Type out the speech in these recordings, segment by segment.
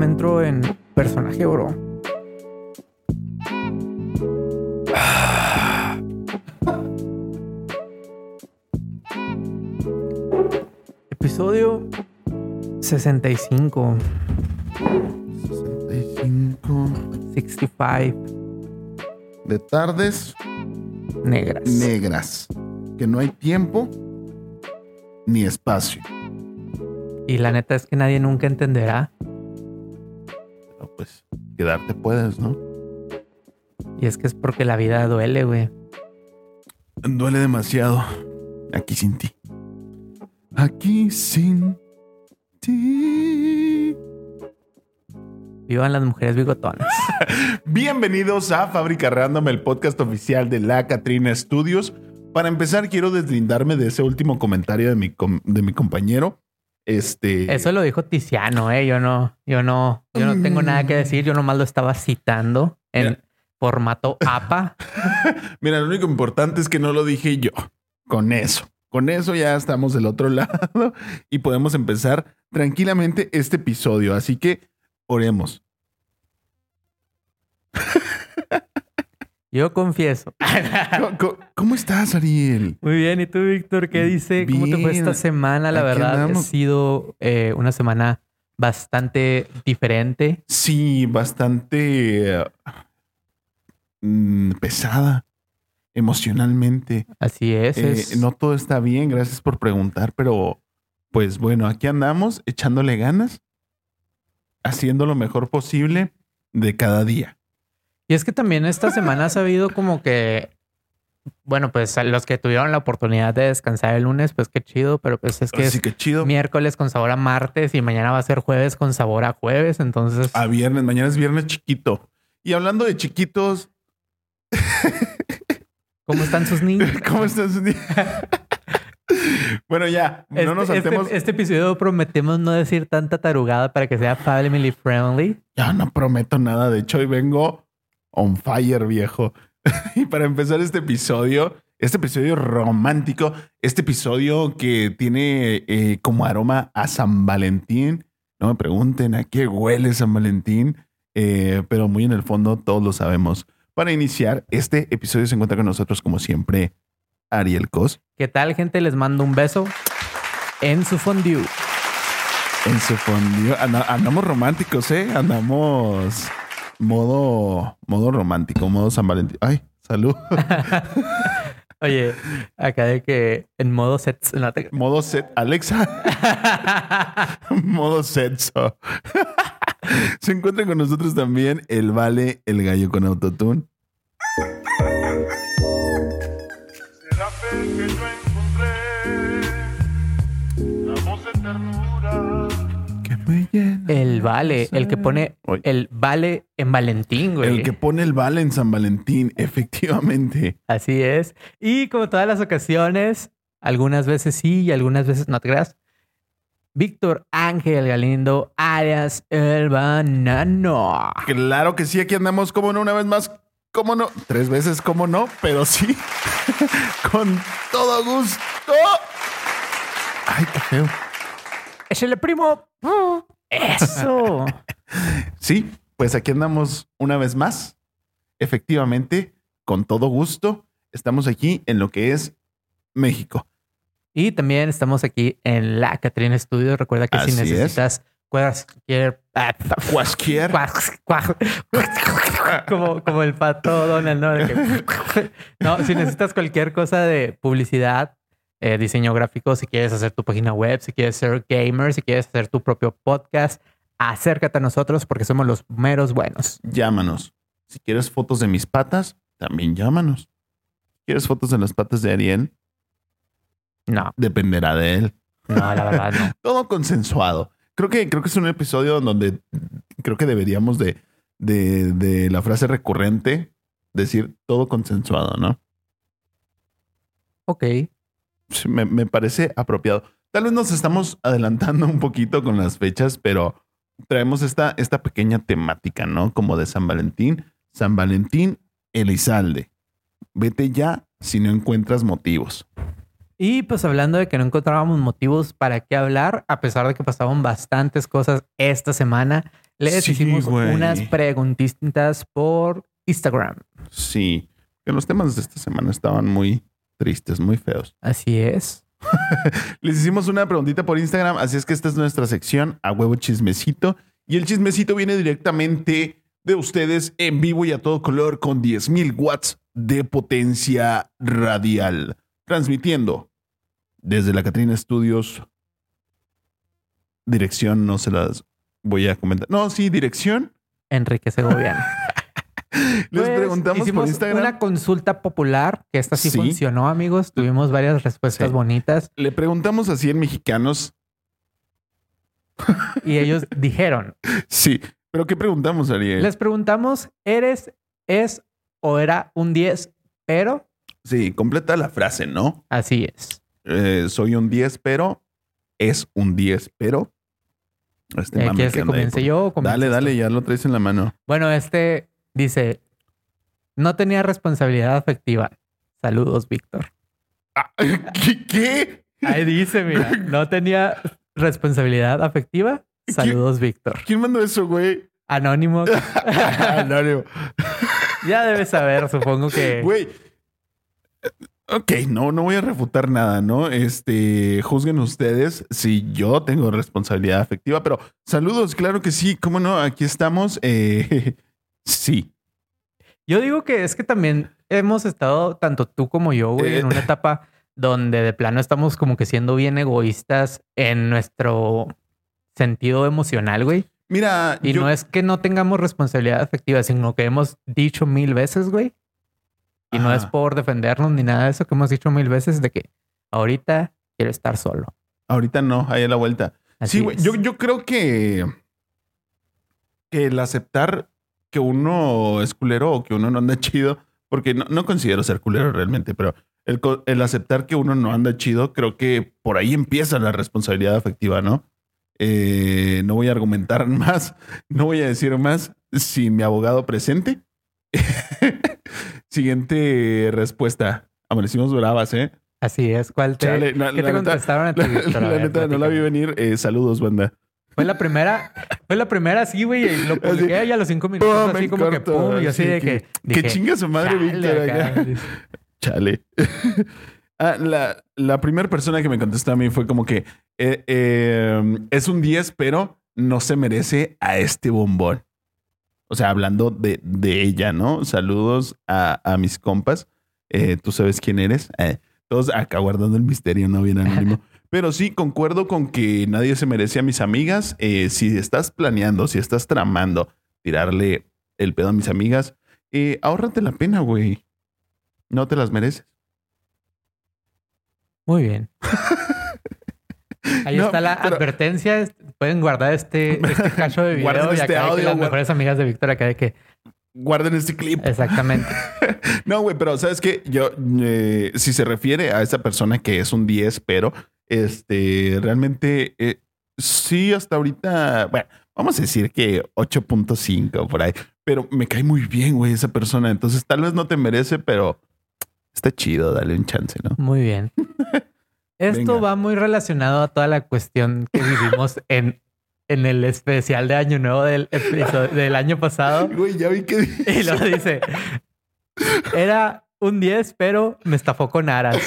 déjame entro en personaje, bro. Episodio 65. 65 65 de tardes negras. negras. Que no hay tiempo ni espacio. y la neta es que nadie nunca entenderá. Pero pues quedarte puedes, ¿no? Y es que es porque la vida duele, güey. Duele demasiado. Aquí sin ti. Aquí sin ti. Vivan las mujeres bigotonas. Bienvenidos a Fábrica Random, el podcast oficial de la Catrina Studios. Para empezar, quiero deslindarme de ese último comentario de mi, com- de mi compañero. Este. Eso lo dijo Tiziano, eh. Yo no, yo no, yo no tengo nada que decir. Yo nomás lo estaba citando en Mira. formato APA. Mira, lo único importante es que no lo dije yo. Con eso. Con eso ya estamos del otro lado y podemos empezar tranquilamente este episodio. Así que oremos. Yo confieso. ¿Cómo, estás, Ariel? Muy bien. ¿Y tú, Víctor? ¿Qué dice? ¿Cómo te fue esta semana? La Aquí verdad, ha sido eh, una semana bastante diferente. Sí, bastante eh, mm, pesada emocionalmente. Así es. Eh, es- no todo está bien, gracias por preguntar, pero pues bueno, aquí andamos echándole ganas, haciendo lo mejor posible de cada día. Y es que también esta semana ha sabido como que, bueno, pues a los que tuvieron la oportunidad de descansar el lunes, pues qué chido, pero pues es que Así es que chido. miércoles con sabor a martes y mañana va a ser jueves con sabor a jueves, entonces A viernes, mañana es viernes chiquito. Y hablando de chiquitos, ¿cómo están sus niños? ¿cómo estás? bueno, ya, Este, no nos este- saltemos. este episodio prometemos no decir tanta tarugada para que sea family friendly. Ya no prometo nada. De hecho, hoy vengo on fire, viejo. y para empezar este episodio, este episodio romántico, este episodio que tiene eh, como aroma a San Valentín. No me pregunten a qué huele San Valentín, eh, pero muy en el fondo todos lo sabemos. Para iniciar, este episodio se encuentra con nosotros, como siempre, Ariel Cos ¿Qué tal, gente? Les mando un beso en su fondue. en su fondue. Anda- andamos románticos, ¿eh? Andamos modo, modo romántico, modo San Valentín. Ay, salud. Oye, acá de que en modo sets. no te- modo set. Alexa, modo sexo. Se encuentra con nosotros también el Vale, el gallo con autotune. El vale, el que pone Oye. el vale en Valentín, güey. El que pone el Vale en San Valentín, efectivamente. Así es. Y como todas las ocasiones, algunas veces sí y algunas veces no te creas. Víctor Ángel Galindo, alias el banano. Claro que sí, aquí andamos como no, una vez más, como no, tres veces como no, pero sí, con todo gusto. Ay, qué feo. Es el primo. Eso. Sí, pues aquí andamos una vez más, efectivamente, con todo gusto. Estamos aquí en lo que es México. Y también estamos aquí en la Catrina Studio. Recuerda que si es. necesitas cualquier Cualquier. como, como el pato Donald, ¿no? No, si necesitas cualquier cosa de publicidad, eh, diseño gráfico, si quieres hacer tu página web, si quieres ser gamer, si quieres hacer tu propio podcast, acércate a nosotros porque somos los meros buenos. Llámanos. Si quieres fotos de mis patas, también llámanos. ¿Quieres fotos de las patas de Ariel? No, Dependerá de él. no, la verdad no. todo consensuado. Creo que, creo que es un episodio donde creo que deberíamos de, de, de la frase recurrente decir todo consensuado, ¿no? Ok. Me, me parece apropiado. Tal vez nos estamos adelantando un poquito con las fechas, pero traemos esta, esta pequeña temática, ¿no? Como de San Valentín. San Valentín, Elizalde. Vete ya si no encuentras motivos. Y pues hablando de que no encontrábamos motivos para qué hablar, a pesar de que pasaban bastantes cosas esta semana, Les Sí, hicimos unas preguntitas por Instagram. Sí, que los temas de esta semana estaban muy tristes, muy feos. Así es. Les hicimos una preguntita por Instagram, así es que esta es nuestra sección a huevo chismecito. Y el chismecito viene directamente de ustedes en vivo y a todo color con 10.000 watts de potencia radial. Transmitiendo desde la Catrina Studios. Dirección, no se las voy a comentar. No, sí, dirección. Enrique Segoviano. Les Pues, preguntamos por Instagram. Una consulta popular, que esta sí, Sí. funcionó, amigos. Tuvimos varias respuestas Sí. bonitas Le preguntamos a 100 mexicanos. y ellos dijeron: Sí, pero ¿qué preguntamos, Ariel? Les preguntamos, ¿eres, es o era un 10? Pero Sí, completa la frase, ¿no? así es. Eh, soy un 10, pero es un 10, pero. Este Eh, ¿Quieres que comience por- yo o Dale, tú? dale, ya lo traes en la mano. Bueno, este dice: No tenía responsabilidad afectiva. Saludos, Víctor. Ah, ¿Qué? qué? Ahí dice, mira, no tenía responsabilidad afectiva. Saludos, Víctor. ¿Quién mandó eso, güey? Anónimo. Anónimo. ya debes saber, supongo que. Güey. Ok, no, no voy a refutar nada, ¿no? Este, juzguen ustedes si yo tengo responsabilidad afectiva, pero saludos, claro que sí, cómo no, aquí estamos. Eh, sí, Yo digo que es que también hemos estado, tanto tú como yo, güey, Eh. en una etapa donde de plano estamos como que siendo bien egoístas en nuestro sentido emocional, güey. mira, Y yo- no es que no tengamos responsabilidad afectiva, sino que hemos dicho mil veces, güey. Y no es por defendernos ni nada de eso que hemos dicho mil veces de que ahorita quiero estar solo. ahorita no, ahí a la vuelta. Así sí, güey, yo, yo creo que, que el aceptar que uno es culero o que uno no anda chido, porque no, no considero ser culero realmente, pero el, el aceptar que uno no anda chido, creo que por ahí empieza la responsabilidad afectiva, ¿no? Eh, no voy a argumentar más, no voy a decir más sin mi abogado presente. Siguiente respuesta. Amanecimos bravas, ¿eh? Así es. ¿Cuál te, Chale, na- ¿qué la te neta- contestaron a ti, La, la neta, no la vi venir. Eh, saludos, banda. Fue la primera, fue la primera así, güey, y lo publiqué a los cinco minutos, Pum, así como que pum, y así de que- que, Que dije, chinga su madre, "Chale, Víctor. acá". acá. Chale. Ah, la la primera persona que me contestó a mí fue como que eh, eh, es un 10, pero no se merece a este bombón. O sea, hablando de, de ella, ¿no? Saludos a, a mis compas. Eh, Tú sabes quién eres. Eh, todos acá guardando el misterio, no bien anónimo. Pero sí, concuerdo con que nadie se merece a mis amigas. Eh, si estás planeando, si estás tramando tirarle el pedo a mis amigas, eh, ahórrate la pena, güey. No te las mereces. Muy bien. Ahí No, está la pero- advertencia. Pueden guardar este, este cacho de video Guarden y este que audio, las mejores amigas de Víctor acá de que Guarden este clip. exactamente. No, güey, pero sabes que yo, eh, si se refiere a esa persona que es un 10, pero este realmente eh, sí, hasta ahorita, bueno, vamos a decir que 8.5 por ahí, pero me cae muy bien, güey, esa persona. Entonces, tal vez no te merece, pero está chido, dale un chance, ¿no? Muy bien. Esto Venga. va muy relacionado a toda la cuestión que vivimos en, en el especial de Año Nuevo del, episodio- del año pasado. Güey, ya vi que Y lo dice. Era un 10, pero me estafó con aras.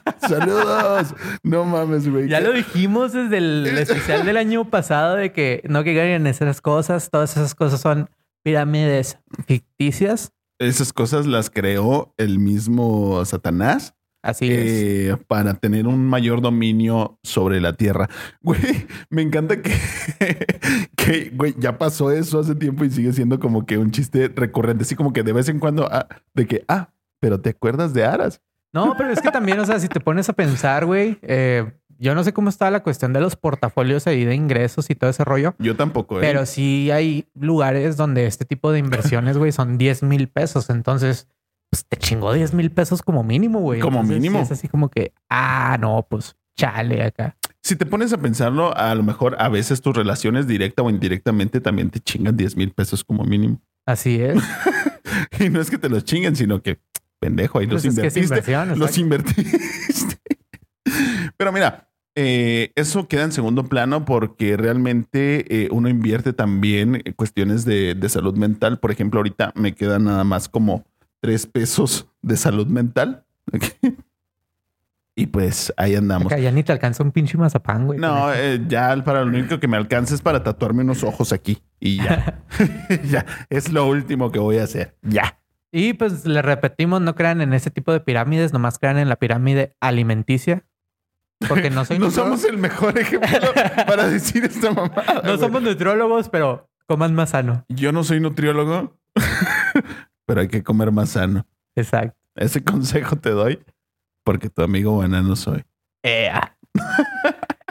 saludos. No mames, güey. Ya lo dijimos desde el especial del año pasado de que no caigan en esas cosas. Todas esas cosas son pirámides ficticias. Esas cosas las creó el mismo Satanás. Así es. eh, para tener un mayor dominio sobre la tierra. Güey, me encanta que, que, güey, ya pasó eso hace tiempo y sigue siendo como que un chiste recurrente, así como que de vez en cuando, ah, de que, ah, pero te acuerdas de Aras. No, pero es que también, o sea, si te pones a pensar, güey, eh, yo no sé cómo está la cuestión de los portafolios ahí de ingresos y todo ese rollo. Yo tampoco, ¿eh? Pero sí hay lugares donde este tipo de inversiones, güey, son 10 mil pesos. Entonces, pues te chingó 10 mil pesos como mínimo, güey. Como Entonces, sí mínimo. es así como que, ah, no, pues chale acá. Si te pones a pensarlo, a lo mejor a veces tus relaciones directa o indirectamente también te chingan 10 mil pesos como mínimo. Así es. Y no es que te los chinguen, sino que, pendejo, ahí Pues los es que es invertiste. los invertiste. Pero mira, eh, eso queda en segundo plano porque realmente eh, uno invierte también en cuestiones de, de salud mental. Por ejemplo, ahorita me quedan nada más como tres pesos de salud mental. y pues ahí andamos. Ya ni te alcanza un pinche mazapán, güey. No, eh, ya para lo único que me alcanza es para tatuarme unos ojos aquí. Y ya. ya. Es lo último que voy a hacer. Ya. Y pues le repetimos, no crean en ese tipo de pirámides, nomás crean en la pirámide alimenticia. Porque no soy no somos el mejor ejemplo para decir esta mamada. No güey. somos nutriólogos, pero coman más sano. Yo no soy nutriólogo, pero hay que comer más sano. Exacto. Ese consejo te doy porque tu amigo banano soy. Ea.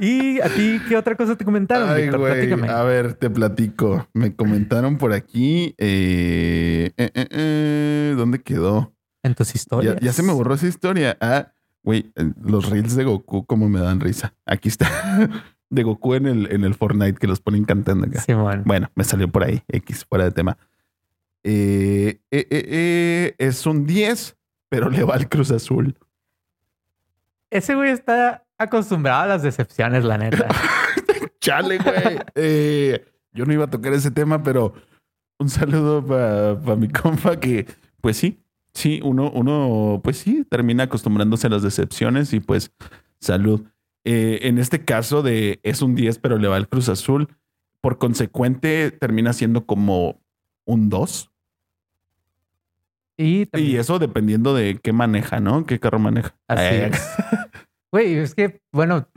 ¿Y a ti qué otra cosa te comentaron, Ay, Víctor? Platícame. A ver, te platico. Me comentaron por aquí. eh, eh, eh, ¿Dónde quedó? En tus historias. Ya, ya se me borró esa historia. Ah, güey, los reels de Goku, cómo me dan risa. Aquí está. De Goku en el, en el Fortnite que los ponen cantando acá. Simón. Bueno, me salió por ahí, X, fuera de tema. Eh, eh, eh, es un 10, pero le va al Cruz Azul. Ese güey está acostumbrado a las decepciones, la neta. Chale, güey. Eh, yo no iba a tocar ese tema, pero un saludo para mi compa que, pues sí, sí, uno, uno, pues sí, termina acostumbrándose a las decepciones y pues salud. Eh, en este caso de es un 10, pero le va al Cruz Azul, por consecuente termina siendo como un 2. Y Y eso dependiendo de qué maneja, ¿no? ¿Qué carro maneja? así Eh, es. Güey, es que, bueno,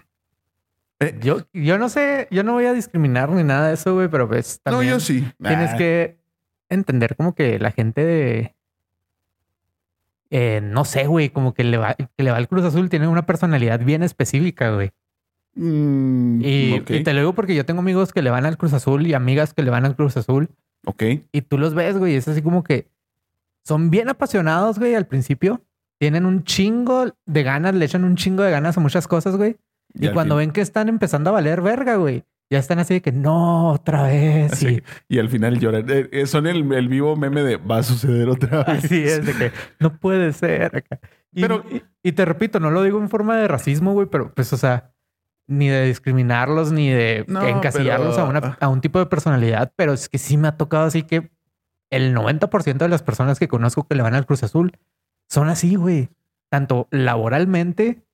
Eh. yo, yo no sé, yo no voy a discriminar ni nada de eso, güey, pero pues No, también yo sí. tienes Ah, que entender como que la gente de... eh, no sé, güey, como que le, va, que le va al Cruz Azul tiene una personalidad bien específica, güey. mm, Y, ok, y te lo digo porque yo tengo amigos que le van al Cruz Azul y amigas que le van al Cruz Azul. ok. Y tú los ves, güey, es así como que son bien apasionados, güey, al principio. Tienen un chingo de ganas, le echan un chingo de ganas a muchas cosas, güey. Y, cuando fin- ven que están empezando a valer verga, güey, ya están así de que no, otra vez. Así, y al final lloran. Eh, eh, son el, el vivo meme de va a suceder otra vez. así es, de que no puede ser. acá. Y, Pero- y, y te repito, no lo digo en forma de racismo, güey, pero pues, o sea, ni de discriminarlos, ni de No, encasillarlos pero- a, una, a un tipo de personalidad, pero es que sí me ha tocado así que el 90% de las personas que conozco que le van al Cruz Azul son así, güey. Tanto laboralmente,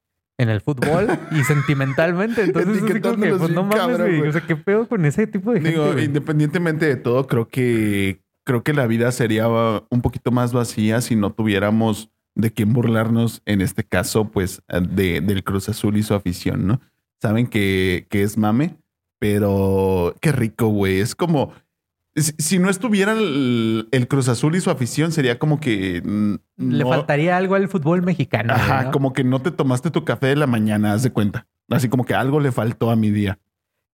en el fútbol y sentimentalmente. Entonces, así como que, pues no mames, cabrón, güey. O sea, ¿qué pedo con ese tipo de gente? Güey? independientemente de todo, creo que creo que la vida sería un poquito más vacía si no tuviéramos de quién burlarnos, en este caso, pues, de, del Cruz Azul y su afición, ¿no? Saben que, que es mame, pero qué rico, güey. Es como, si, no estuviera el, el Cruz Azul y su afición, sería como que... Le faltaría algo al fútbol mexicano. Ajá, ¿no? como que no te tomaste tu café de la mañana, haz de cuenta. Así como que algo le faltó a mi día.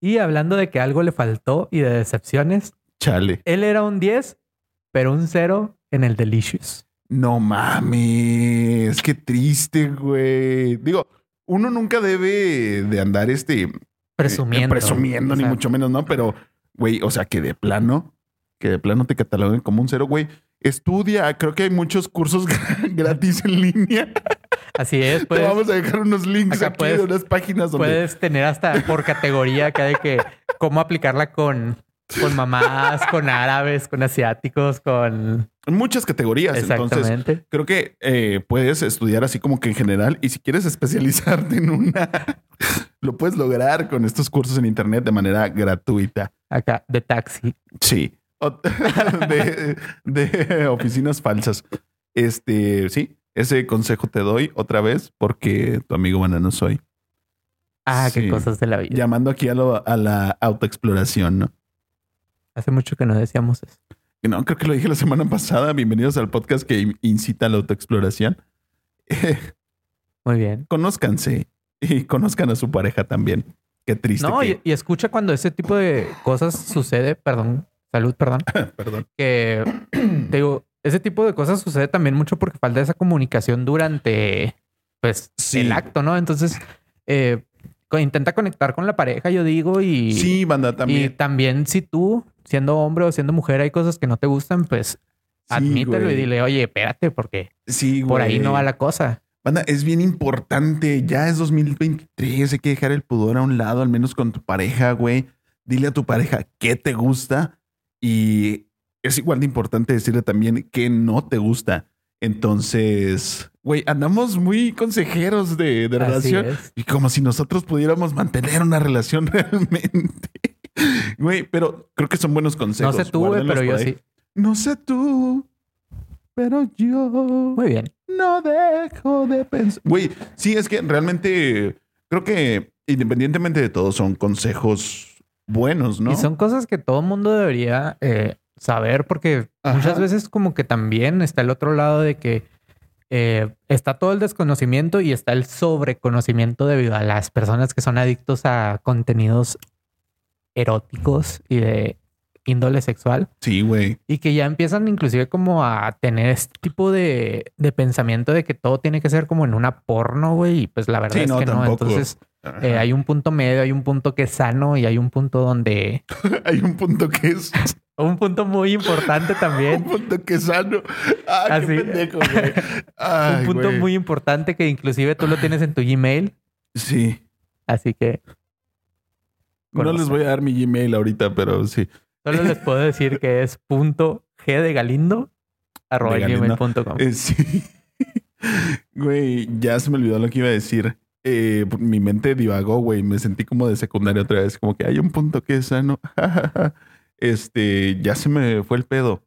Y hablando de que algo le faltó y de decepciones, Chale. él era un 10, pero un 0 en el Delicious. No mames, qué triste, güey. Digo, uno nunca debe de andar este Presumiendo. eh, presumiendo, O ni mucho menos, ¿no? Pero, güey, o sea, que de plano, que de plano te cataloguen como un cero, güey. Estudia, creo que hay muchos cursos gratis en línea. Así es, Te vamos a dejar unos links acá aquí puedes- de unas páginas donde puedes tener hasta por categoría acá de que cómo aplicarla con, con mamás, con árabes, con asiáticos, con... muchas categorías. Entonces, Exactamente. creo que eh, puedes estudiar así como que en general y si quieres especializarte en una, lo puedes lograr con estos cursos en internet de manera gratuita. Acá, de taxi. Sí. De, de oficinas falsas. Este, sí, ese consejo te doy otra vez porque tu amigo banano soy. Ah, Sí. qué cosas de la vida. Llamando aquí a, lo- a la autoexploración, ¿no? Hace mucho que no decíamos eso. No, creo que lo dije la semana pasada. Bienvenidos al podcast que incita a la autoexploración. Muy bien. conózcanse y conozcan a su pareja también. Qué triste. No, que- y, y escucha cuando ese tipo de cosas sucede, perdón, salud, perdón, Perdón. que te digo, ese tipo de cosas sucede también mucho porque falta esa comunicación durante pues Sí. el acto, ¿no? Entonces, eh, intenta conectar con la pareja, yo digo, y, Sí, banda, y también. también si tú, siendo hombre o siendo mujer, hay cosas que no te gustan, pues Sí, admítelo y dile, oye, espérate, porque Sí, por ahí no va la cosa. Banda, es bien importante. Ya es 2023. Hay que dejar el pudor a un lado, al menos con tu pareja, güey. Dile a tu pareja qué te gusta y es igual de importante decirle también qué no te gusta. Entonces, güey, andamos muy consejeros de, relación es. y como si nosotros pudiéramos mantener una relación realmente. Güey, pero creo que son buenos No consejos. sé tú, güey, Guárdenlos pero yo ahí. sí. No sé tú, pero yo Muy bien. no dejo de pensar. Güey, sí, es que realmente creo que independientemente de todo son consejos buenos, ¿no? Y son cosas que todo el mundo debería eh, saber porque Ajá. muchas veces como que también está el otro lado de que eh, está todo el desconocimiento y está el sobreconocimiento debido a las personas que son adictos a contenidos eróticos y de índole sexual Sí, güey. y que ya empiezan inclusive como a tener este tipo de, de pensamiento de que todo tiene que ser como en una porno, güey, y pues la verdad Sí, es no, que no. Entonces. Eh, hay un punto medio, hay un punto que es sano y hay un punto donde... Hay un punto que es Un punto muy importante un también. punto que es sano. Ah, Así. qué pendejo, güey. Ay, un punto güey. muy importante que inclusive tú lo tienes en tu Gmail. Sí. Así que No les voy a dar mi Gmail ahorita, pero sí. solo les puedo decir que es punto G de Galindo arroba gmail.com. Eh, sí. Güey, ya se me olvidó lo que iba a decir. Eh, mi mente divagó, güey. Me sentí como de secundaria otra vez. Como que hay un punto que es sano. este, ya se me fue el pedo.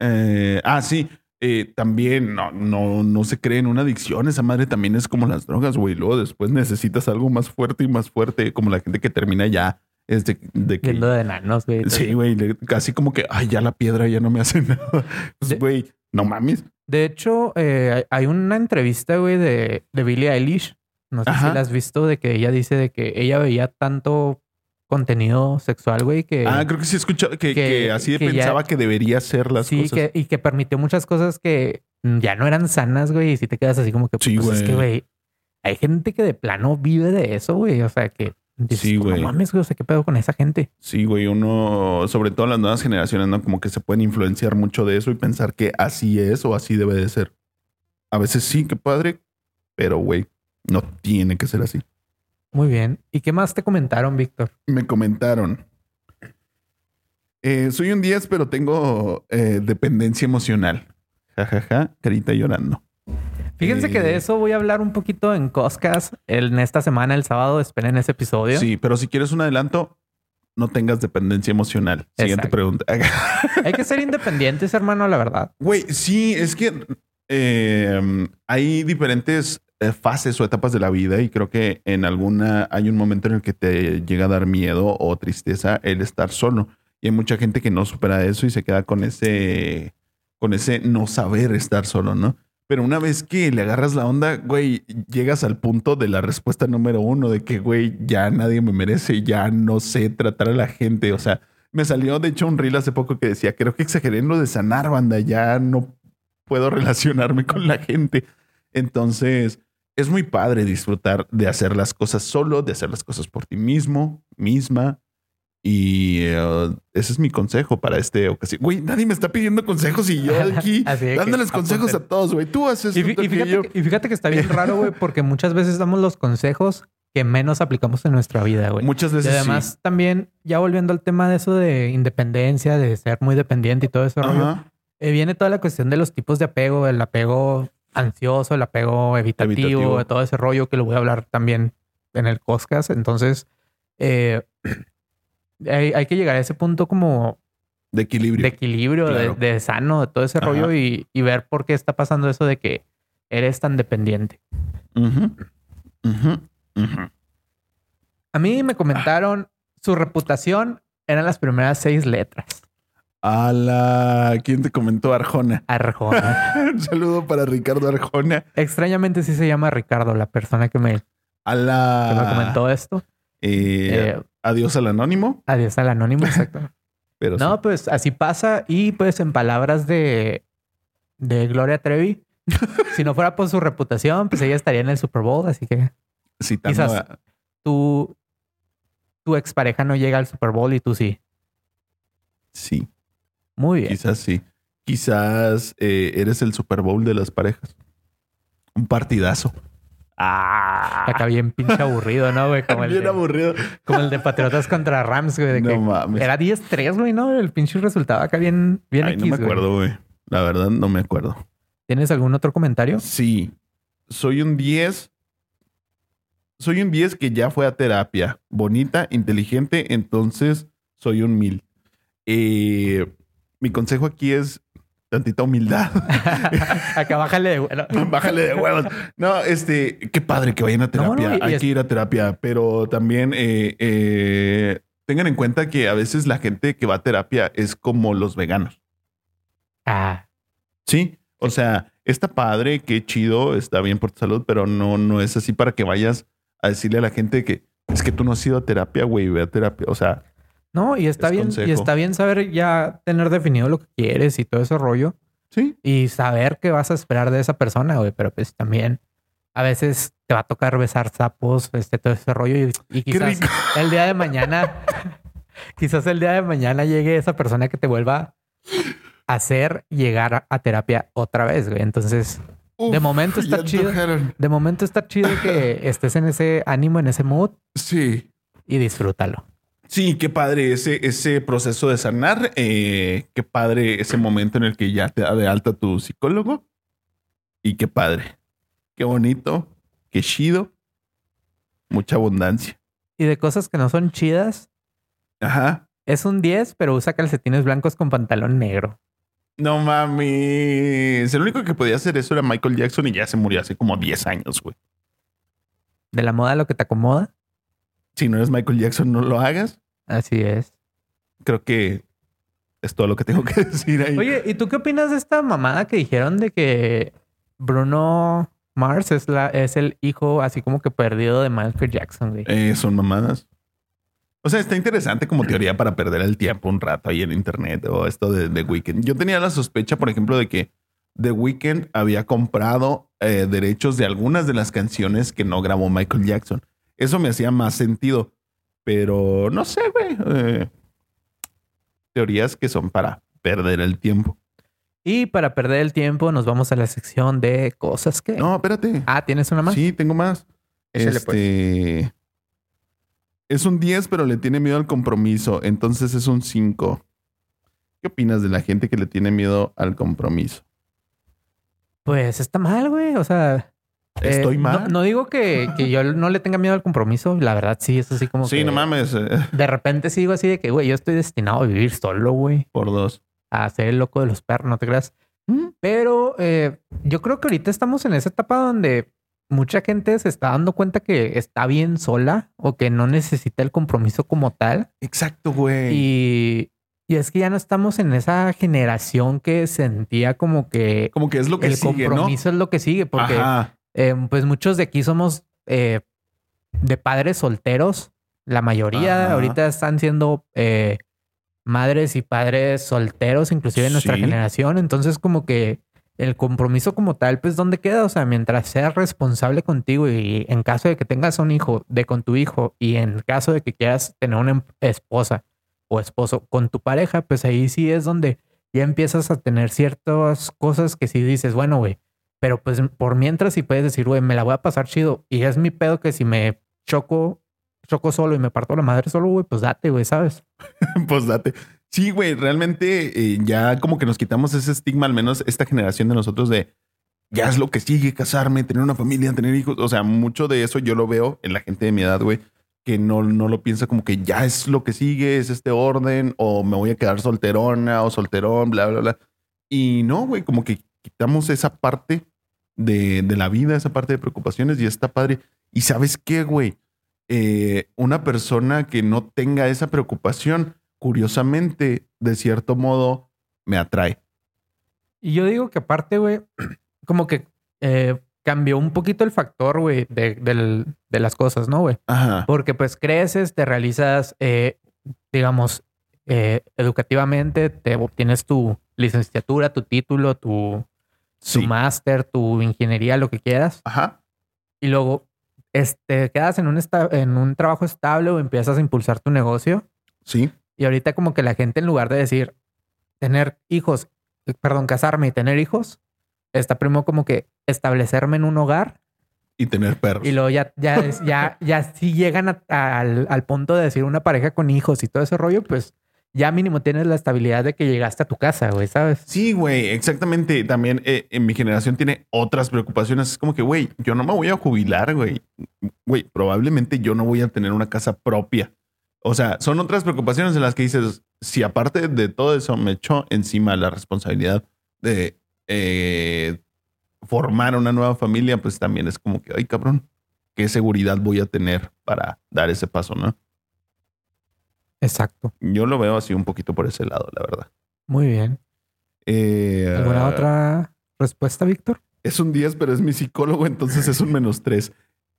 Eh, ah, sí. Eh, también no, no, no se cree en una adicción. Esa madre también es como las drogas, güey. Luego después necesitas algo más fuerte y más fuerte. Como la gente que termina ya. Es de, de que Viendo de enanos, güey. Sí, güey, casi como que, ay, ya la piedra ya no me hace nada. Pues, güey, no mames. De hecho, eh, hay- hay una entrevista, güey, de, de Billie Eilish. No sé Ajá. si la has visto, de que ella dice de que ella veía tanto contenido sexual, güey, que... Ah, creo que sí he escuchado que, que- que así que ya- pensaba que debería ser las sí, cosas. que, y que permitió muchas cosas que ya no eran sanas, güey. Y si te quedas así como que, Sí, pues es que, güey. güey, hay gente que de plano vive de eso, güey. O sea, que dices, Sí, "Tú, güey. No mames, güey, o sea, ¿qué pedo con esa gente? Sí, güey, uno, sobre todo las nuevas generaciones, ¿no? Como que se pueden influenciar mucho de eso y pensar que así es o así debe de ser. A veces sí, qué padre, pero güey, no tiene que ser así. Muy bien. ¿Y qué más te comentaron, Víctor? Me comentaron. eh, soy un 10, pero tengo eh, dependencia emocional. Ja, ja, ja, carita llorando. Fíjense que Eh. de eso voy a hablar un poquito en Coscas en esta semana, el sábado. Esperen ese episodio. Sí, pero si quieres un adelanto, no tengas dependencia emocional. Siguiente Exacto. pregunta. Hay que ser independientes, hermano, la verdad. Güey, sí, es que eh, hay diferentes eh, fases o etapas de la vida y creo que en alguna hay un momento en el que te llega a dar miedo o tristeza el estar solo. Y hay mucha gente que no supera eso y se queda con ese, con ese no saber estar solo, ¿no? Pero una vez que le agarras la onda, güey, llegas al punto de la respuesta número uno de que, güey, ya nadie me merece, ya no sé tratar a la gente. O sea, me salió de hecho un reel hace poco que decía, creo que exageré en lo de sanar, banda, ya no puedo relacionarme con la gente. Entonces, es muy padre disfrutar de hacer las cosas solo, de hacer las cosas por ti mismo, misma. Y eh, ese es mi consejo para este ocasión. Güey, nadie me está pidiendo consejos y yo aquí que dándoles consejos a todos, güey. Tú haces Y, fí- y fíjate, y fíjate que está bien raro, güey, porque muchas veces damos los consejos que menos aplicamos en nuestra vida, güey. Muchas Y veces además sí. también, ya volviendo al tema de eso de independencia, de ser muy dependiente y todo rollo, Ajá. eh, viene toda la cuestión de los tipos de apego, el apego ansioso, el apego evitativo, Evitativo. de todo ese rollo que lo voy a hablar también en el Coscas. Entonces, eh, hay, hay que llegar a ese punto como De equilibrio. de equilibrio, de- Claro. de, sano, de todo ese Ajá. rollo y, y ver por qué está pasando eso de que eres tan dependiente. A mí me comentaron su reputación eran las primeras seis letras. A la... ¿Quién te comentó? Arjona. Arjona. Un saludo para Ricardo Arjona. Extrañamente sí se llama Ricardo, la persona que me, A que la... me comentó esto. eh, Eh, adiós al anónimo. adiós al anónimo, exacto. Pero No, sí. pues así pasa. Y pues en palabras de, de Gloria Trevi, si no fuera por su reputación, pues ella estaría en el Super Bowl. Así que Citando quizás- a- tu, tu expareja no llega al Super Bowl y tú sí. Sí, Muy bien. quizás sí. Quizás eh, eres el Super Bowl de las parejas. Un partidazo. Ah, Acá bien pinche aburrido, ¿no, güey? Como el, bien de, aburrido. como el de Patriotas contra Rams, güey. de No que mames. Era 10-3, güey, ¿no? El pinche resultado acá bien, bien Ay, no X, me güey. acuerdo, güey. La verdad, no me acuerdo. ¿Tienes algún otro comentario? Sí. Soy un 10. Soy un 10 que ya fue a terapia. Bonita, inteligente, entonces soy un 1000. Eh, mi consejo aquí es tantita humildad. acá bájale de... bueno, Bájale de huevos. No, este, qué padre que vayan a No, no, terapia. Hay es- que ir a terapia, pero también eh, eh, tengan en cuenta que a veces la gente que va a terapia es como los veganos. Ah, Sí, o sea, está padre, qué chido, está bien por tu salud, pero no, no es así para que vayas a decirle a la gente que es que tú no has ido a terapia, güey, ve a terapia. O sea, no, y está Es bien, consejo. y está bien saber ya tener definido lo que quieres y todo ese rollo. sí, y saber qué vas a esperar de esa persona, güey. Pero pues también a veces te va a tocar besar sapos, este, todo ese rollo. Y, quizás el día de mañana, quizás el día de mañana llegue esa persona que te vuelva a hacer llegar a, terapia otra vez, güey. Entonces, de momento está chido. antojaron. de momento está chido que estés en ese ánimo, en ese mood Sí. y disfrútalo. Sí, qué padre ese, ese proceso de sanar. eh, qué padre ese momento en el que ya te da de alta tu psicólogo. Y qué padre. Qué bonito. Qué chido. Mucha abundancia. Y de cosas que no son chidas, Ajá. es un 10, pero usa calcetines blancos con pantalón negro. No mames. El único que podía hacer eso era Michael Jackson y ya se murió hace como 10 años, güey. De la moda lo que te acomoda. Si no eres Michael Jackson, no lo hagas. Así es. Creo que es todo lo que tengo que decir ahí. Oye, ¿y tú qué opinas de esta mamada que dijeron de que Bruno Mars es, la, es el hijo así como que perdido de Michael Jackson, güey? Eh, son mamadas. O sea, está interesante como teoría para perder el tiempo un rato ahí en internet o esto de The Weeknd. Yo tenía la sospecha, por ejemplo, de que The Weeknd había comprado eh, derechos de algunas de las canciones que no grabó Michael Jackson. Eso me hacía más sentido. Pero no sé, güey. eh, teorías que son para perder el tiempo. Y para perder el tiempo nos vamos a la sección de cosas que... No, espérate. Ah, ¿tienes una más? Sí, tengo más. Échale, pues. este. Es un 10, pero le tiene miedo al compromiso. Entonces es un 5. ¿Qué opinas de la gente que le tiene miedo al compromiso? Pues está mal, güey. O sea... eh, ¿Estoy mal? No, digo que, que yo no le tenga miedo al compromiso. La verdad, sí, es así como sí, que... no mames. eh, De repente sí digo así de que, güey, yo estoy destinado a vivir solo, güey. por dos. A ser el loco de los perros, no te creas. Pero eh, yo creo que ahorita estamos en esa etapa donde mucha gente se está dando cuenta que está bien sola o que no necesita el compromiso como tal. Exacto, güey. Y, y es que ya no estamos en esa generación que sentía como que Como que es lo que el sigue, compromiso es lo que sigue, porque Ajá. Eh, pues muchos de aquí somos eh, de padres solteros. La mayoría Ajá. ahorita están siendo eh, madres y padres solteros, inclusive en nuestra Sí. generación. Entonces, como que el compromiso como tal, pues, ¿dónde queda? O sea, mientras seas responsable contigo y en caso de que tengas un hijo, de con tu hijo, y en caso de que quieras tener una em- esposa o esposo con tu pareja, pues ahí sí es donde ya empiezas a tener ciertas cosas que sí dices, bueno, güey, pero pues por mientras sí puedes decir, güey, me la voy a pasar chido. Y es mi pedo que si me choco, choco solo y me parto la madre solo, güey, pues date, güey, ¿sabes? pues date. Sí, güey, realmente eh, ya como que nos quitamos ese estigma, al menos esta generación de nosotros de ya es lo que sigue, casarme, tener una familia, tener hijos. O sea, mucho de eso yo lo veo en la gente de mi edad, güey, que no, no lo piensa como que ya es lo que sigue, es este orden, o me voy a quedar solterona o solterón, bla, bla, bla. Y no, güey, como que quitamos esa parte de, de la vida, esa parte de preocupaciones y está padre. Y sabes qué, güey, Eh, una persona que no tenga esa preocupación, curiosamente, de cierto modo, me atrae. Y yo digo que aparte, güey, como que eh, cambió un poquito el factor, güey, de, de las cosas, ¿no, güey? Ajá. Porque pues creces, te realizas, eh, digamos, educativamente, te obtienes tu licenciatura, tu título, tu, tu Sí. máster, tu ingeniería, lo que quieras. Ajá. Y luego este, quedas en un, esta- en un trabajo estable o empiezas a impulsar tu negocio. Sí. Y ahorita como que la gente en lugar de decir tener hijos, eh, perdón, casarme y tener hijos, está primero como que establecerme en un hogar Y tener perros. y luego ya, ya, ya, ya si llegan a- al, al punto de decir una pareja con hijos y todo ese rollo, pues ya mínimo tienes la estabilidad de que llegaste a tu casa, güey, ¿sabes? Sí, güey, exactamente. También eh, en mi generación tiene otras preocupaciones. Es como que, güey, yo no me voy a jubilar, güey. Güey, probablemente yo no voy a tener una casa propia. O sea, son otras preocupaciones en las que dices, si aparte de todo eso me echo encima la responsabilidad de eh, formar una nueva familia, pues también es como que, ay, cabrón, ¿qué seguridad voy a tener para dar ese paso, no? Exacto. Yo lo veo así un poquito por ese lado, la verdad. Muy bien. Eh, ¿Alguna otra respuesta, Víctor? Es un 10, pero es mi psicólogo, entonces es un menos 3.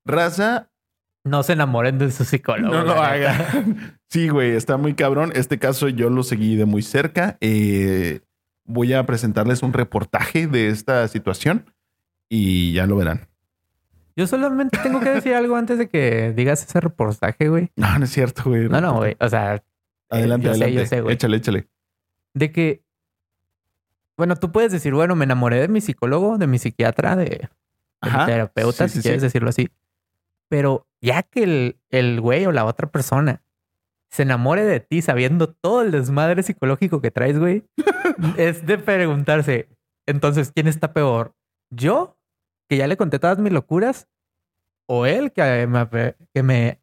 Raza, No se enamoren de su psicólogo. no lo hagan. Sí, güey, está muy cabrón. Este caso yo lo seguí de muy cerca. Eh, voy a presentarles un reportaje de esta situación y ya lo verán. Yo solamente tengo que decir algo antes de que digas ese reportaje, güey. No, no es cierto, güey. No, no, güey. O sea, Adelante, yo sé, adelante. yo sé, güey. échale, échale. de que, bueno, tú puedes decir, bueno, me enamoré de mi psicólogo, de mi psiquiatra, de, de mi terapeuta, Sí, si sí, quieres sí. decirlo así. Pero ya que el, el güey o la otra persona se enamore de ti sabiendo todo el desmadre psicológico que traes, güey, es de preguntarse, entonces, ¿quién está peor? ¿Yo, que ya le conté todas mis locuras? ¿O él, que me, que me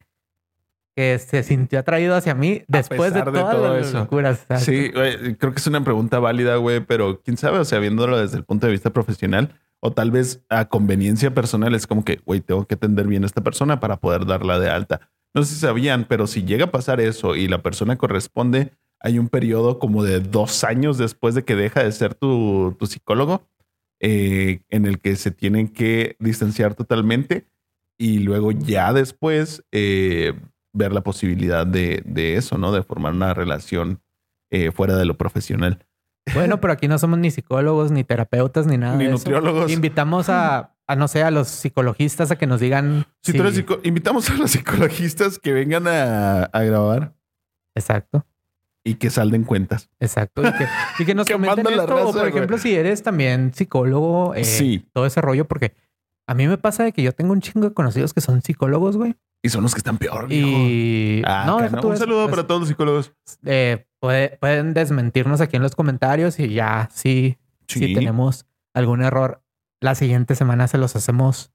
que se sintió atraído hacia mí después de todas todo las eso. locuras? Sí, güey, creo que es una pregunta válida, güey, pero quién sabe, o sea, viéndolo desde el punto de vista profesional o tal vez a conveniencia personal, es como que, güey, tengo que atender bien a esta persona para poder darla de alta. No sé si sabían, pero si llega a pasar eso y la persona corresponde, hay un periodo como de dos años después de que deja de ser tu, tu psicólogo, eh, en el que se tienen que distanciar totalmente y luego ya después eh, ver la posibilidad de, de eso, ¿no? De formar una relación eh, fuera de lo profesional. Bueno, pero aquí no somos ni psicólogos, ni terapeutas, ni nada. Ni de eso. nutriólogos. Invitamos a, a, no sé, a los psicologistas a que nos digan. Si tú eres psico- invitamos a los psicologistas que vengan a, a grabar Exacto, y que salden cuentas. exacto. Y que, y que nos Que comenten esto. o, por güey. ejemplo, si eres también psicólogo, eh, Sí. todo ese rollo, porque a mí me pasa de que yo tengo un chingo de conocidos que son psicólogos, güey. Y son los que están peor. Y Ah, no, no. Un saludo pues, para todos los psicólogos. eh, puede- pueden desmentirnos aquí en los comentarios y ya sí, si tenemos algún error, la siguiente semana se los hacemos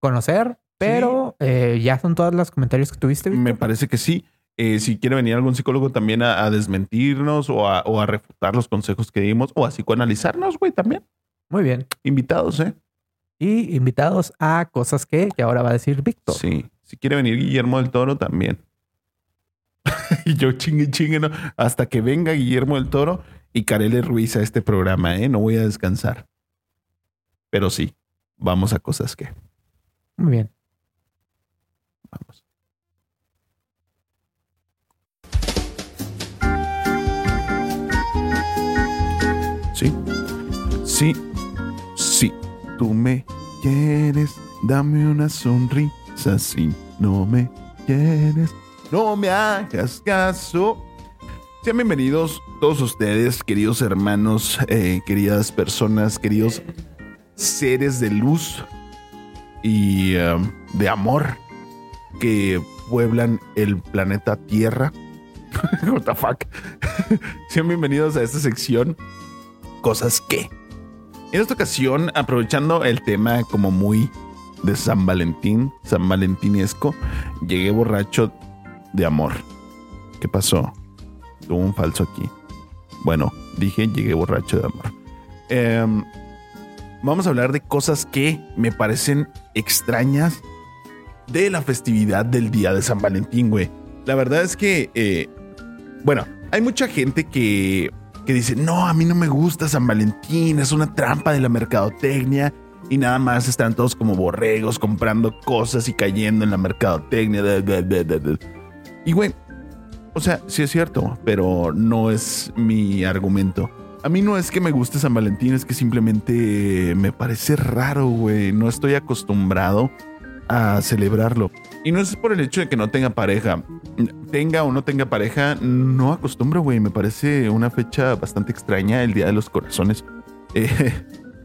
conocer. Pero eh, ya son todos los comentarios que tuviste. Me parece que sí. Eh, si quiere venir algún psicólogo también a, a desmentirnos o a, o a refutar los consejos que dimos o a psicoanalizarnos, güey, también. Muy bien. Invitados, ¿eh? Y invitados a cosas que, que ahora va a decir Víctor. Sí. Si quiere venir Guillermo del Toro, también. y yo chingue, chingue, ¿no? Hasta que venga Guillermo del Toro y Carele Ruiz a este programa, ¿eh? No voy a descansar. Pero sí, vamos a cosas que. Muy bien. Vamos. Sí, sí. Tú me quieres, dame una sonrisa. Si no me quieres, no me hagas caso. Sean bienvenidos todos ustedes, queridos hermanos, eh, queridas personas, queridos seres de luz y um, de amor que pueblan el planeta Tierra. What the fuck? Sean bienvenidos a esta sección Cosas que. En esta ocasión, aprovechando el tema como muy de San Valentín, San Valentinesco, llegué borracho de amor. ¿Qué pasó? Tuvo un falso aquí. Bueno, dije llegué borracho de amor. Em, vamos a hablar de cosas que me parecen extrañas de la festividad del día de San Valentín, güey. La verdad es que, eh, bueno, hay mucha gente que, que dice, no, a mí no me gusta San Valentín, es una trampa de la mercadotecnia y nada más están todos como borregos comprando cosas y cayendo en la mercadotecnia. de- de- de- de- de". Y, güey, o sea, sí es cierto, pero no es mi argumento. A mí no es que me guste San Valentín, es que simplemente me parece raro, güey. No estoy acostumbrado a celebrarlo. Y no es por el hecho de que no tenga pareja. Tenga o no tenga pareja, no acostumbro, güey. Me parece una fecha bastante extraña, el Día de los Corazones. Eh,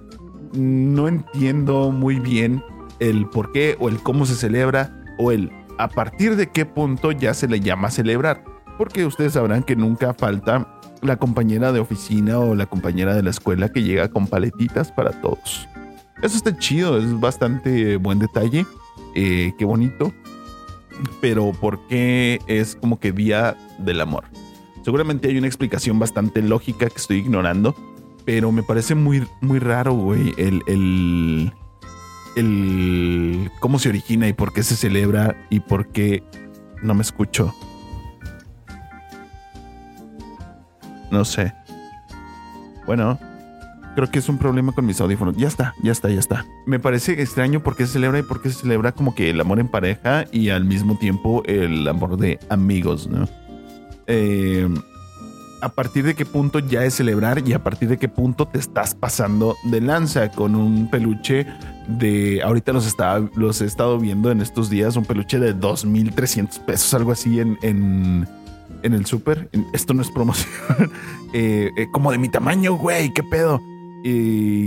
no entiendo muy bien el por qué o el cómo se celebra o el a partir de qué punto ya se le llama celebrar. Porque ustedes sabrán que nunca falta la compañera de oficina o la compañera de la escuela que llega con paletitas para todos. Eso está chido, es bastante buen detalle. Eh, qué bonito. Pero ¿por qué es como que Día del Amor? Seguramente hay una explicación bastante lógica que estoy ignorando. Pero me parece muy, muy raro, güey, el, el, el cómo se origina y por qué se celebra y por qué no me escucho. No sé. Bueno, creo que es un problema con mis audífonos. Ya está, ya está, ya está. Me parece extraño por qué se celebra y por qué se celebra como que el amor en pareja y al mismo tiempo el amor de amigos, ¿no? Eh, a partir de qué punto ya es celebrar y a partir de qué punto te estás pasando de lanza con un peluche de ahorita los, estaba, los he estado viendo en estos días, un peluche de 2.300 pesos, algo así en, en, en el súper. Esto no es promoción. Eh, eh, como de mi tamaño, güey, qué pedo.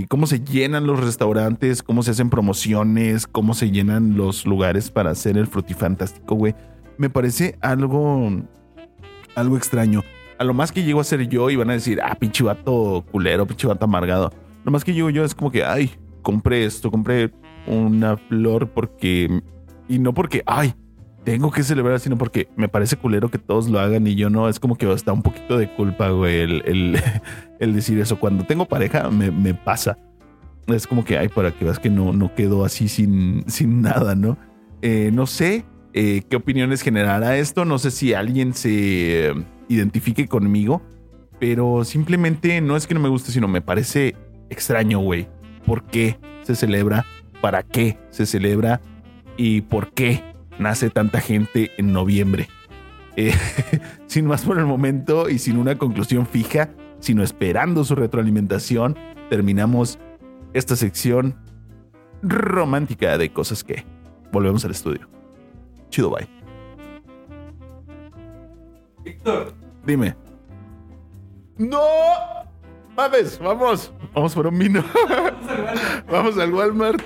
Cómo se llenan los restaurantes, cómo se hacen promociones, cómo se llenan los lugares para hacer el frutifantástico, güey. Me parece algo, algo extraño a lo más que llego a ser yo y van a decir, ah, pinche vato culero, pinche vato amargado. Lo más que llego yo es como que, ay, compré esto, compré una flor porque. Y no porque, ay, tengo que celebrar, sino porque me parece culero que todos lo hagan y yo no. Es como que está un poquito de culpa, güey, el, el, el decir eso. Cuando tengo pareja, me, me, pasa. Es como que, ay, para que veas que no, no quedo así sin, sin nada, ¿no? Eh, no sé eh, qué opiniones generará esto. No sé si alguien se. Identifique conmigo, pero simplemente no es que no me guste, sino me parece extraño, güey. ¿Por qué se celebra? ¿Para qué se celebra? ¿Y por qué nace tanta gente en noviembre? Eh, sin más por el momento y sin una conclusión fija, sino esperando su retroalimentación, terminamos esta sección romántica de cosas que volvemos al estudio. Chido, bye. Víctor. Dime. ¡No! Mames, vamos. Vamos por un vino. vamos al Walmart.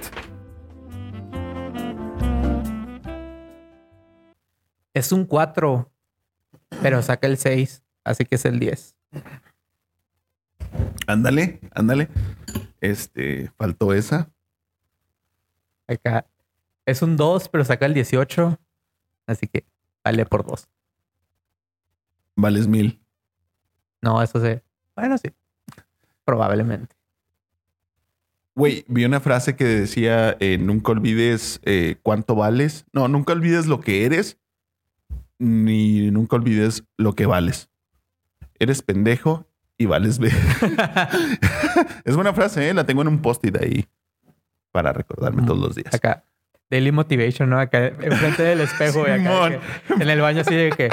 Es un 4, pero saca el 6, así que es el 10. Ándale, ándale. Este, faltó esa. Acá es un 2, pero saca el 18, así que vale por 2. Vales mil. No, eso sí. Bueno, sí. Probablemente. Güey, vi una frase que decía, eh, nunca olvides eh, cuánto vales. No, nunca olvides lo que eres, ni nunca olvides lo que vales. Eres pendejo y vales ver. es buena frase, ¿eh? La tengo en un post-it ahí para recordarme todos los días. Acá, Daily Motivation, ¿no? Acá, enfrente del espejo, güey, acá, que, en el baño así de que...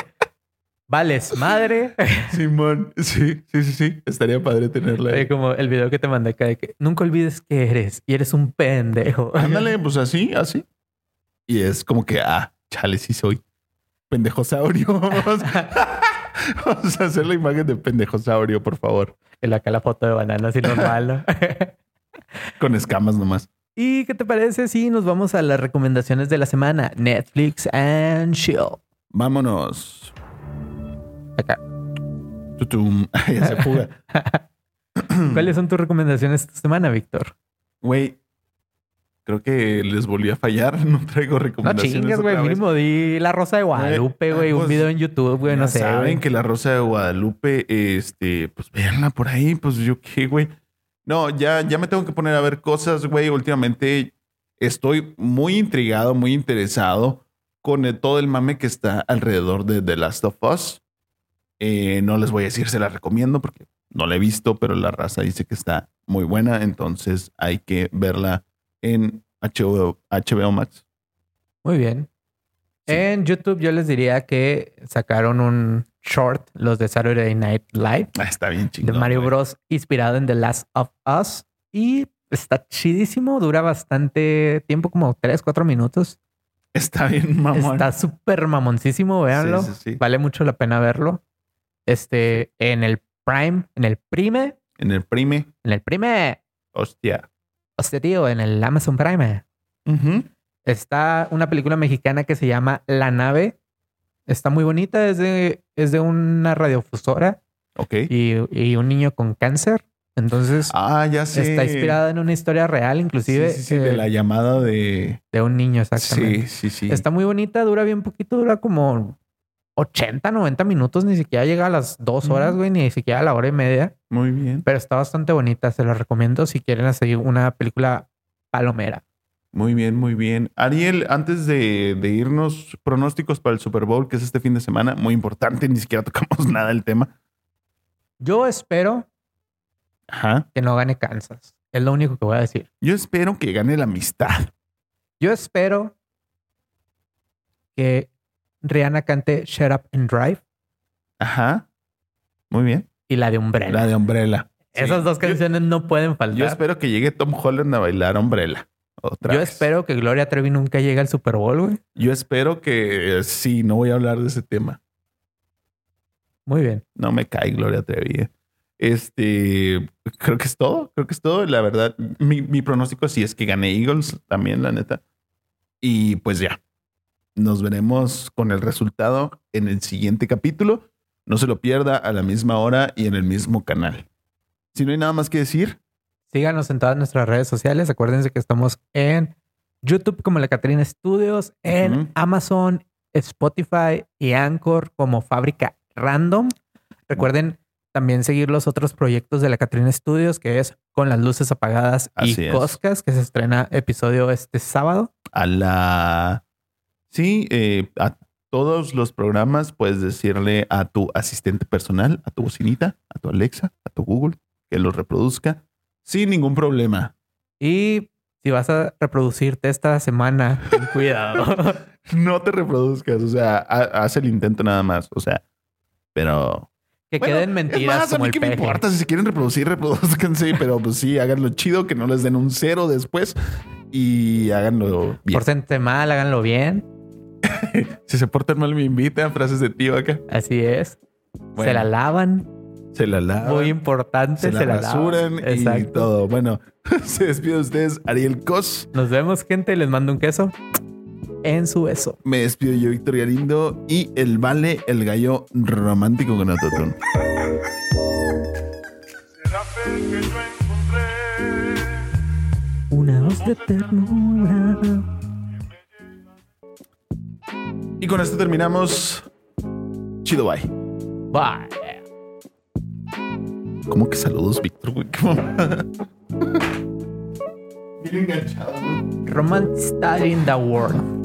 Vales, madre. Simón, sí, sí, sí, sí. Estaría padre tenerla. Ahí. Como el video que te mandé acá de que nunca olvides que eres y eres un pendejo. Ándale, pues así, así. Y es como que, ah, chale, sí soy pendejosaurio. Vamos, vamos a hacer la imagen de pendejosaurio, por favor. El acá la foto de banana así normal, ¿no? Con escamas nomás. ¿Y qué te parece si nos vamos a las recomendaciones de la semana? Netflix and chill. Vámonos. Acá. Tutum. ya se fuga. ¿Cuáles son tus recomendaciones esta semana, Víctor? Güey, creo que les volví a fallar. No traigo No recomendaciones. chingues, güey. Mínimo di La Rosa de Guadalupe, güey. Un pues, video en YouTube, güey. No sé. Saben que la Rosa de Guadalupe, este, pues véanla por ahí, pues yo qué, güey. No, ya, ya me tengo que poner a ver cosas, güey. Últimamente estoy muy intrigado, muy interesado con el- todo el mame que está alrededor de The Last of Us. Eh, no les voy a decir, se la recomiendo porque no la he visto, pero la raza dice que está muy buena, entonces hay que verla en HBO, HBO Max. Muy bien. Sí. En YouTube yo les diría que sacaron un short, los de Saturday Night Live, Ah, está bien de chingón. Mario güey. Bros. inspirado en The Last of Us. Y está chidísimo, dura bastante tiempo, como 3, 4 minutos. Está bien, mamón. Está súper mamoncísimo, véanlo. Sí, sí, sí. Vale mucho la pena verlo. Este, en el Prime, en el Prime, En el prime, en el Prime. hostia. Hostia, tío, en el Amazon Prime está una película mexicana que se llama La Nave. Está muy bonita, es de, es de una radiofusora Ok. y, y un niño con cáncer. Entonces, Ah, ya sé. está inspirada en una historia real, inclusive Sí, sí, sí, de eh, la llamada de. de un niño, exactamente. Sí, sí, sí. Está muy bonita, dura bien poquito, dura como 80, 90 minutos, ni siquiera llega a las dos horas, güey, ni siquiera a la hora y media, Muy bien. pero está bastante bonita, se la recomiendo si quieren hacer una película palomera. Muy bien, muy bien. Ariel, antes de, de irnos, pronósticos para el Super Bowl, que es este fin de semana, muy importante, ni siquiera tocamos nada del tema. Yo espero Ajá. que no gane Kansas, es lo único que voy a decir. Yo espero que gane la amistad. Yo espero que Rihanna cante Shut Up and Drive Ajá. Muy bien. Y la de Umbrella. La de Umbrella. Sí. Esas dos Yo- canciones no pueden faltar. Yo, espero que llegue Tom Holland a bailar Umbrella. Otra Yo vez. espero que Gloria Trevi nunca llegue al Super Bowl, güey. Yo espero que eh, sí, no voy a hablar de ese tema. Muy bien. No me cae Gloria Trevi. eh. Este, creo que es todo. Creo que es todo. La verdad, mi, mi pronóstico sí es que gane Eagles también, la neta. Y pues ya. Nos veremos con el resultado en el siguiente capítulo. No se lo pierda a la misma hora y en el mismo canal. Si no hay nada más que decir, Síganos en todas nuestras redes sociales. Acuérdense que estamos en YouTube como La Catrina Studios, en. Amazon, Spotify y Anchor como Fábrica Random. Recuerden también seguir los otros proyectos de La Catrina Studios, que es Con las luces apagadas Así y. Coscas, que se estrena episodio este sábado. a la... Sí, eh, a todos los programas puedes decirle a tu asistente personal, a tu bocinita, a tu Alexa, a tu Google, que lo reproduzca sin ningún problema. Y si vas a reproducirte esta semana, ten cuidado. No te reproduzcas, o sea, ha- haz el intento nada más, o sea, pero... que Bueno, queden mentiras es más, a como mí el qué me importa, si se quieren reproducir, reproduzcanse, pero pues sí, háganlo chido, que no les den un cero después y háganlo bien. Pórtense mal, háganlo bien. Si se portan mal, me invitan, frases de tío acá. Así es. Se la lavan. Se la lavan. Muy importante. se Se, la la, rasuran lavan. y Exacto. todo. Bueno, se despide de ustedes, Ariel Cos. Nos vemos, gente. Les mando un queso en su beso. Me despido yo, Víctor Galindo, y el Vale, el gallo romántico con autotune. Será fe que yo encontré. Una voz de ternura. Y con esto terminamos. Chido, bye. Bye. ¿Cómo que saludos, Víctor? Bien enganchado. style in the world.